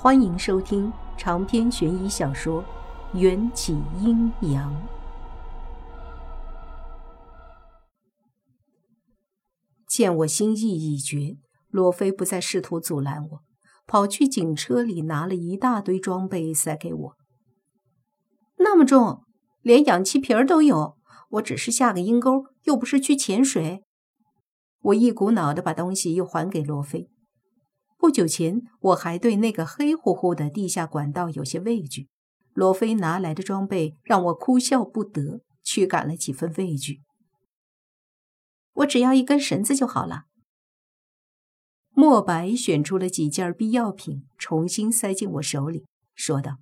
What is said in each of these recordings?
欢迎收听长篇悬疑小说《缘起阴阳》。见我心意已决，罗非不再试图阻拦我，跑去警车里拿了一大堆装备塞给我。那么重，连氧气瓶都有。我只是下个阴沟，又不是去潜水。我一股脑的把东西又还给罗非。不久前，我还对那个黑乎乎的地下管道有些畏惧。罗非拿来的装备让我哭笑不得，驱赶了几分畏惧。我只要一根绳子就好了。莫白选出了几件必要品，重新塞进我手里，说道：“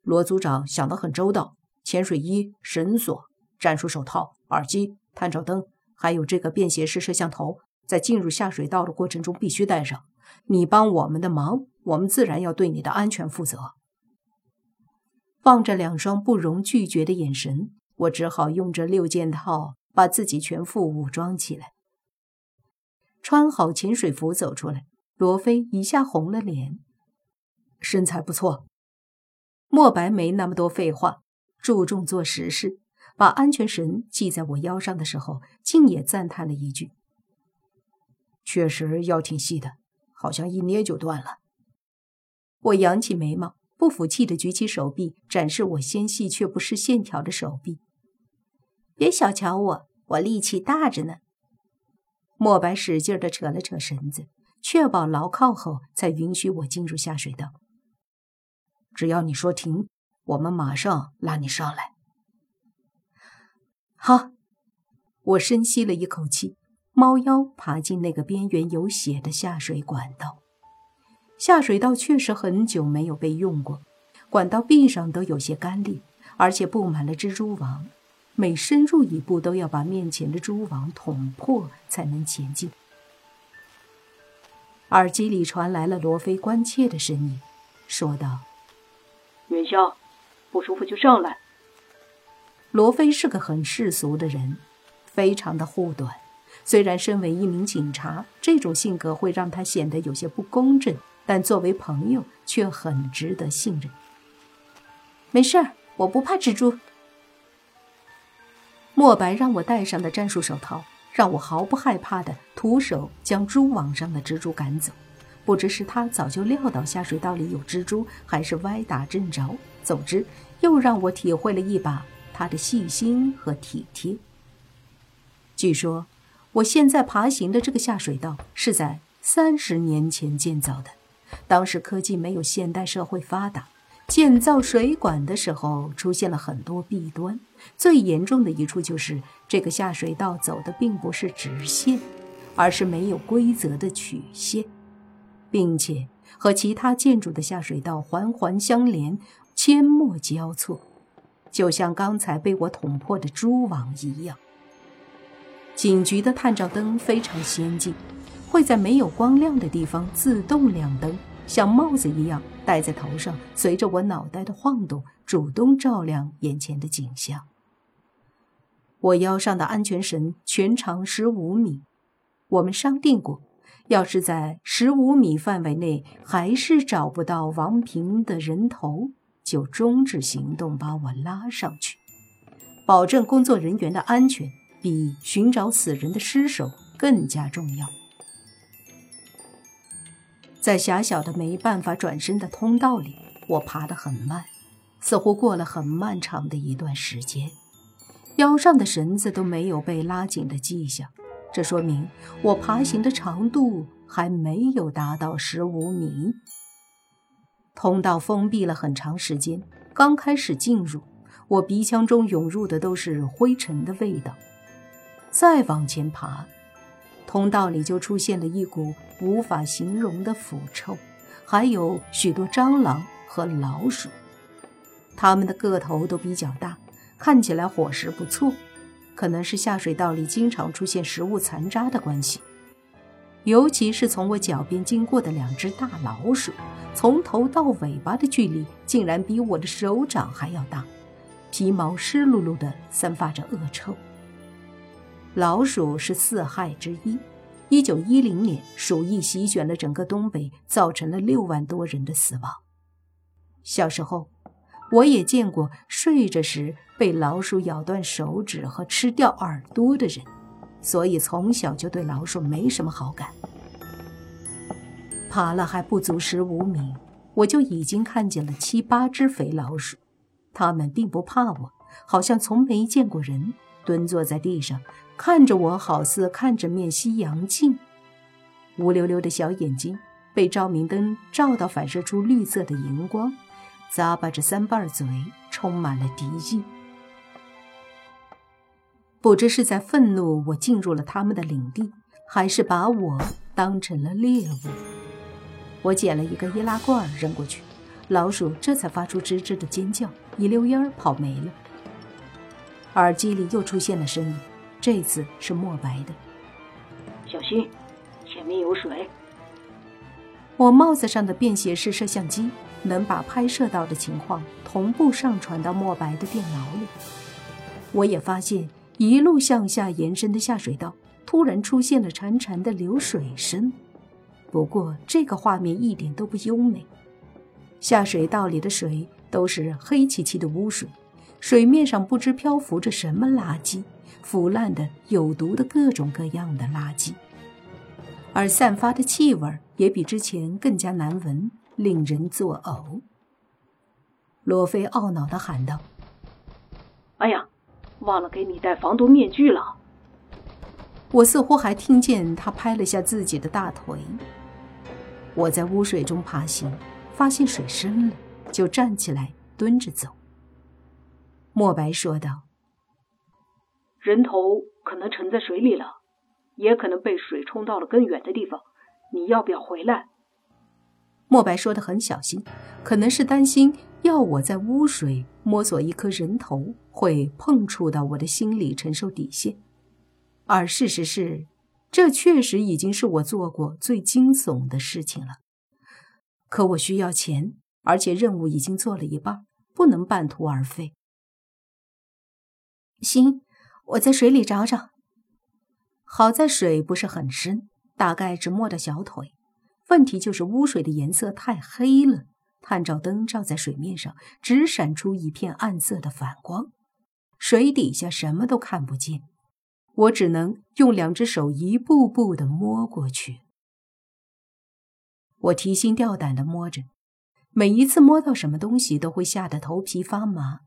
罗组长想得很周到，潜水衣、绳索、战术手套、耳机、探照灯，还有这个便携式摄像头。”在进入下水道的过程中必须带上。你帮我们的忙，我们自然要对你的安全负责。望着两双不容拒绝的眼神，我只好用这六件套把自己全副武装起来。穿好潜水服走出来，罗非一下红了脸，身材不错。莫白没那么多废话，注重做实事，把安全绳系在我腰上的时候，竟也赞叹了一句。确实腰挺细的，好像一捏就断了。我扬起眉毛，不服气的举起手臂，展示我纤细却不失线条的手臂。别小瞧我，我力气大着呢。莫白使劲的扯了扯绳子，确保牢靠后，才允许我进入下水道。只要你说停，我们马上拉你上来。好，我深吸了一口气。猫妖爬进那个边缘有血的下水管道，下水道确实很久没有被用过，管道壁上都有些干裂，而且布满了蜘蛛网，每深入一步都要把面前的蛛网捅破才能前进。耳机里传来了罗非关切的声音，说道：“元宵，不舒服就上来。”罗非是个很世俗的人，非常的护短。虽然身为一名警察，这种性格会让他显得有些不公正，但作为朋友却很值得信任。没事儿，我不怕蜘蛛。莫白让我戴上的战术手套，让我毫不害怕的徒手将蛛网上的蜘蛛赶走。不知是他早就料到下水道里有蜘蛛，还是歪打正着。总之，又让我体会了一把他的细心和体贴。据说。我现在爬行的这个下水道是在三十年前建造的，当时科技没有现代社会发达，建造水管的时候出现了很多弊端。最严重的一处就是这个下水道走的并不是直线，而是没有规则的曲线，并且和其他建筑的下水道环环相连，阡陌交错，就像刚才被我捅破的蛛网一样。警局的探照灯非常先进，会在没有光亮的地方自动亮灯，像帽子一样戴在头上，随着我脑袋的晃动，主动照亮眼前的景象。我腰上的安全绳全长十五米，我们商定过，要是在十五米范围内还是找不到王平的人头，就终止行动，把我拉上去，保证工作人员的安全。比寻找死人的尸首更加重要。在狭小的没办法转身的通道里，我爬得很慢，似乎过了很漫长的一段时间。腰上的绳子都没有被拉紧的迹象，这说明我爬行的长度还没有达到十五米。通道封闭了很长时间，刚开始进入，我鼻腔中涌入的都是灰尘的味道。再往前爬，通道里就出现了一股无法形容的腐臭，还有许多蟑螂和老鼠。它们的个头都比较大，看起来伙食不错，可能是下水道里经常出现食物残渣的关系。尤其是从我脚边经过的两只大老鼠，从头到尾巴的距离竟然比我的手掌还要大，皮毛湿漉漉的，散发着恶臭。老鼠是四害之一，一九一零年，鼠疫席卷了整个东北，造成了六万多人的死亡。小时候，我也见过睡着时被老鼠咬断手指和吃掉耳朵的人，所以从小就对老鼠没什么好感。爬了还不足十五米，我就已经看见了七八只肥老鼠，它们并不怕我，好像从没见过人，蹲坐在地上看着我，好似看着面西洋镜。乌溜溜的小眼睛被照明灯照到，反射出绿色的荧光，咂巴着三瓣嘴，充满了敌意。不知是在愤怒我进入了他们的领地，还是把我当成了猎物。我捡了一个易拉罐扔过去，老鼠这才发出吱吱的尖叫，一溜烟儿跑没了。耳机里又出现了声音，这次是墨白的：“小心，前面有水。”我帽子上的便携式摄像机能把拍摄到的情况同步上传到墨白的电脑里。我也发现，一路向下延伸的下水道突然出现了潺潺的流水声。不过，这个画面一点都不优美。下水道里的水都是黑漆漆的污水，水面上不知漂浮着什么垃圾，腐烂的、有毒的各种各样的垃圾，而散发的气味也比之前更加难闻，令人作呕。罗非懊恼地喊道：“哎呀，忘了给你戴防毒面具了。”我似乎还听见他拍了下自己的大腿。我在污水中爬行，发现水深了，就站起来蹲着走。莫白说道：“人头可能沉在水里了，也可能被水冲到了更远的地方。你要不要回来？”莫白说的很小心，可能是担心要我在污水摸索一颗人头会碰触到我的心理承受底线，而事实是。这确实已经是我做过最惊悚的事情了。可我需要钱，而且任务已经做了一半，不能半途而废。行，我在水里找找。好在水不是很深，大概只没到小腿。问题就是污水的颜色太黑了，探照灯照在水面上，只闪出一片暗色的反光，水底下什么都看不见。我只能用两只手一步步的摸过去。我提心吊胆的摸着，每一次摸到什么东西都会吓得头皮发麻，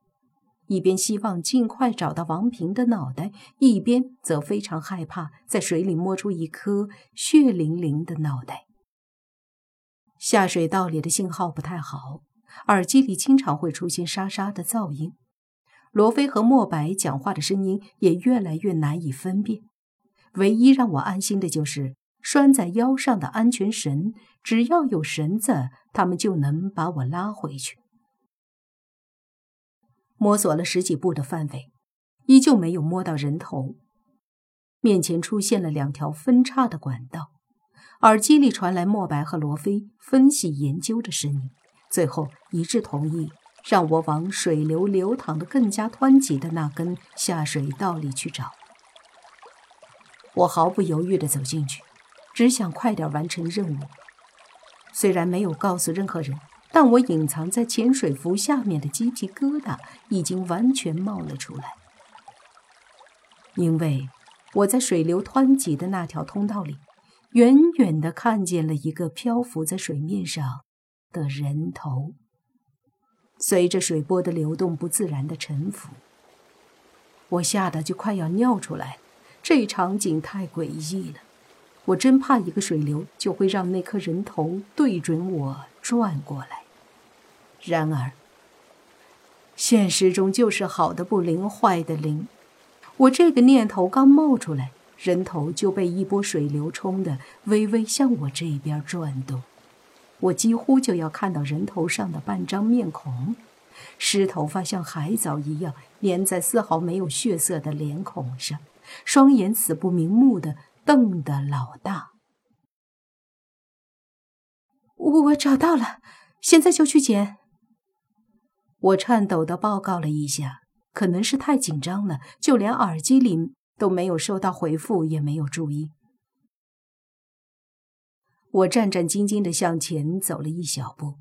一边希望尽快找到王平的脑袋，一边则非常害怕在水里摸出一颗血淋淋的脑袋。下水道里的信号不太好，耳机里经常会出现沙沙的噪音。罗非和莫白讲话的声音也越来越难以分辨。唯一让我安心的就是拴在腰上的安全绳，只要有绳子，他们就能把我拉回去。摸索了十几步的范围，依旧没有摸到人头。面前出现了两条分叉的管道，耳机里传来莫白和罗非分析研究的声音，最后一致同意。让我往水流流淌的更加湍急的那根下水道里去找。我毫不犹豫地走进去，只想快点完成任务。虽然没有告诉任何人，但我隐藏在潜水服下面的鸡皮疙瘩已经完全冒了出来。因为我在水流湍急的那条通道里，远远地看见了一个漂浮在水面上的人头。随着水波的流动，不自然的沉浮，我吓得就快要尿出来。这场景太诡异了，我真怕一个水流就会让那颗人头对准我转过来。然而，现实中就是好的不灵，坏的灵。我这个念头刚冒出来，人头就被一波水流冲得微微向我这边转动。我几乎就要看到人头上的半张面孔，湿头发像海藻一样粘在丝毫没有血色的脸孔上，双眼死不瞑目的瞪得老大。我找到了，现在就去捡。我颤抖的报告了一下，可能是太紧张了，就连耳机里都没有收到回复，也没有注意。我战战兢兢地向前走了一小步，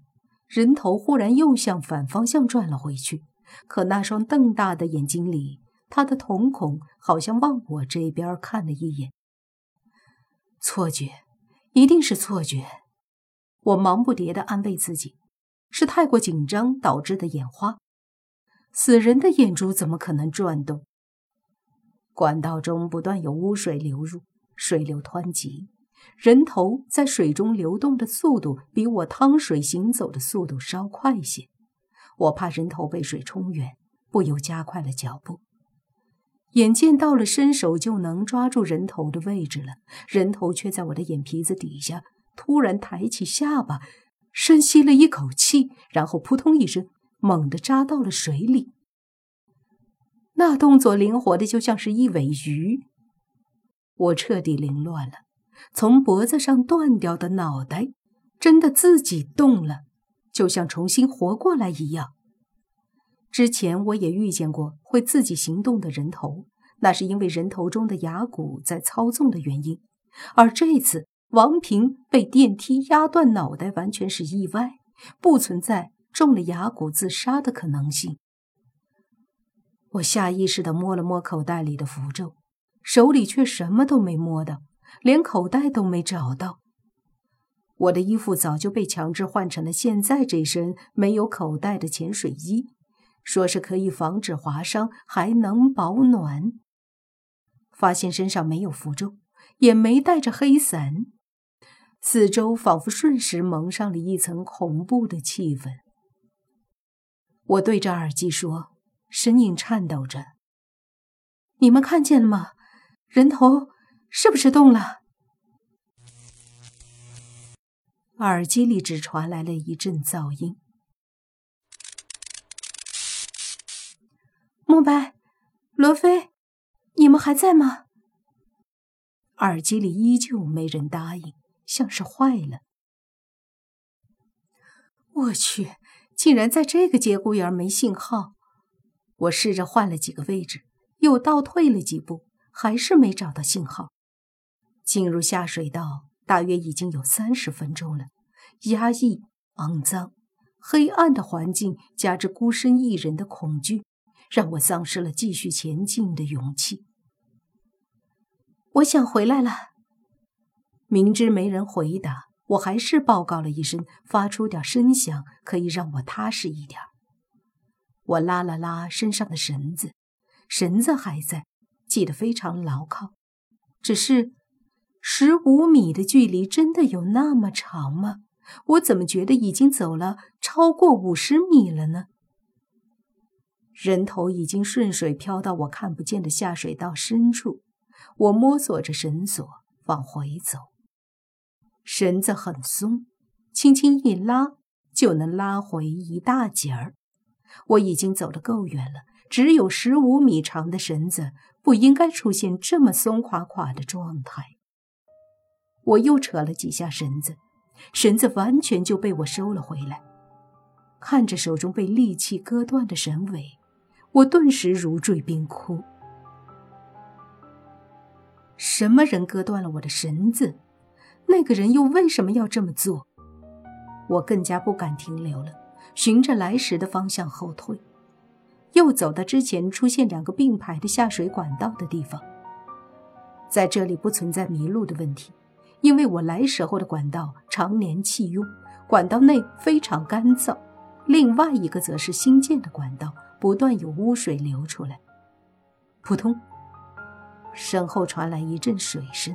人头忽然又向反方向转了回去。可那双瞪大的眼睛里，他的瞳孔好像往我这边看了一眼。错觉，一定是错觉。我忙不迭地安慰自己，是太过紧张导致的眼花。死人的眼珠怎么可能转动？管道中不断有污水流入，水流湍急。人头在水中流动的速度比我趟水行走的速度稍快些，我怕人头被水冲远，不由加快了脚步。眼见到了伸手就能抓住人头的位置了，人头却在我的眼皮子底下突然抬起下巴，深吸了一口气，然后扑通一声，猛地扎到了水里。那动作灵活的就像是一尾鱼，我彻底凌乱了。从脖子上断掉的脑袋，真的自己动了，就像重新活过来一样。之前我也遇见过会自己行动的人头，那是因为人头中的牙骨在操纵的原因。而这次王平被电梯压断脑袋，完全是意外，不存在中了牙骨自杀的可能性。我下意识地摸了摸口袋里的符咒，手里却什么都没摸到。连口袋都没找到，我的衣服早就被强制换成了现在这身没有口袋的潜水衣，说是可以防止划伤，还能保暖。发现身上没有符咒，也没带着黑伞，四周仿佛瞬时蒙上了一层恐怖的气氛。我对着耳机说，声音颤抖着：“你们看见了吗？人头。”是不是动了？耳机里只传来了一阵噪音。慕白、罗非，你们还在吗？耳机里依旧没人答应，像是坏了。我去，竟然在这个节骨眼没信号！我试着换了几个位置，又倒退了几步，还是没找到信号。进入下水道大约已经有三十分钟了，压抑、肮脏、黑暗的环境，加之孤身一人的恐惧，让我丧失了继续前进的勇气。我想回来了。明知没人回答，我还是报告了一声，发出点声响，可以让我踏实一点。我拉了拉身上的绳子，绳子还在，系得非常牢靠，只是。十五米的距离真的有那么长吗？我怎么觉得已经走了超过五十米了呢？人头已经顺水漂到我看不见的下水道深处，我摸索着绳索往回走。绳子很松，轻轻一拉就能拉回一大截儿。我已经走得够远了，只有十五米长的绳子不应该出现这么松垮垮的状态。我又扯了几下绳子，绳子完全就被我收了回来。看着手中被利器割断的绳尾，我顿时如坠冰窟。什么人割断了我的绳子？那个人又为什么要这么做？我更加不敢停留了，循着来时的方向后退，又走到之前出现两个并排的下水管道的地方。在这里不存在迷路的问题。因为我来时候的管道常年弃用，管道内非常干燥；另外一个则是新建的管道，不断有污水流出来。扑通，身后传来一阵水声，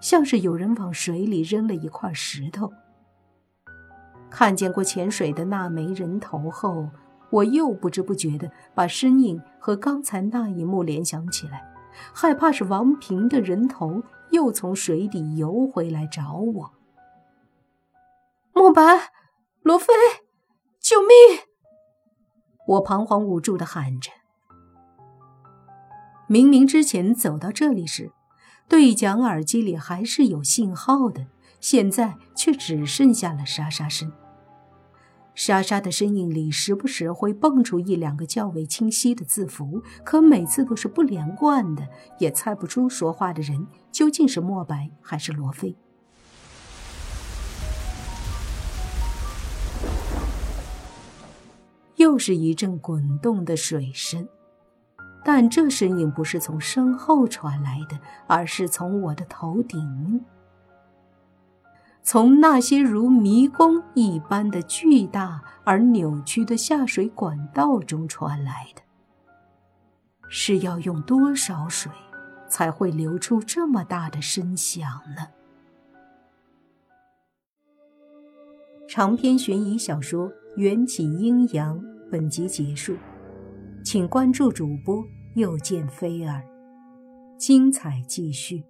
像是有人往水里扔了一块石头。看见过潜水的那枚人头后，我又不知不觉地把身影和刚才那一幕联想起来，害怕是王平的人头。又从水底游回来找我，莫白、罗非，救命！我彷徨无助的喊着。明明之前走到这里时，对讲耳机里还是有信号的，现在却只剩下了沙沙声。沙沙的声音里时不时会蹦出一两个较为清晰的字符，可每次都是不连贯的，也猜不出说话的人究竟是莫白还是罗非。又是一阵滚动的水声，但这声音不是从身后传来的，而是从我的头顶，从那些如迷宫一般的巨大而扭曲的下水管道中传来的。是要用多少水，才会流出这么大的声响呢？长篇悬疑小说《缘起阴阳》本集结束。请关注主播，又见菲儿，精彩继续。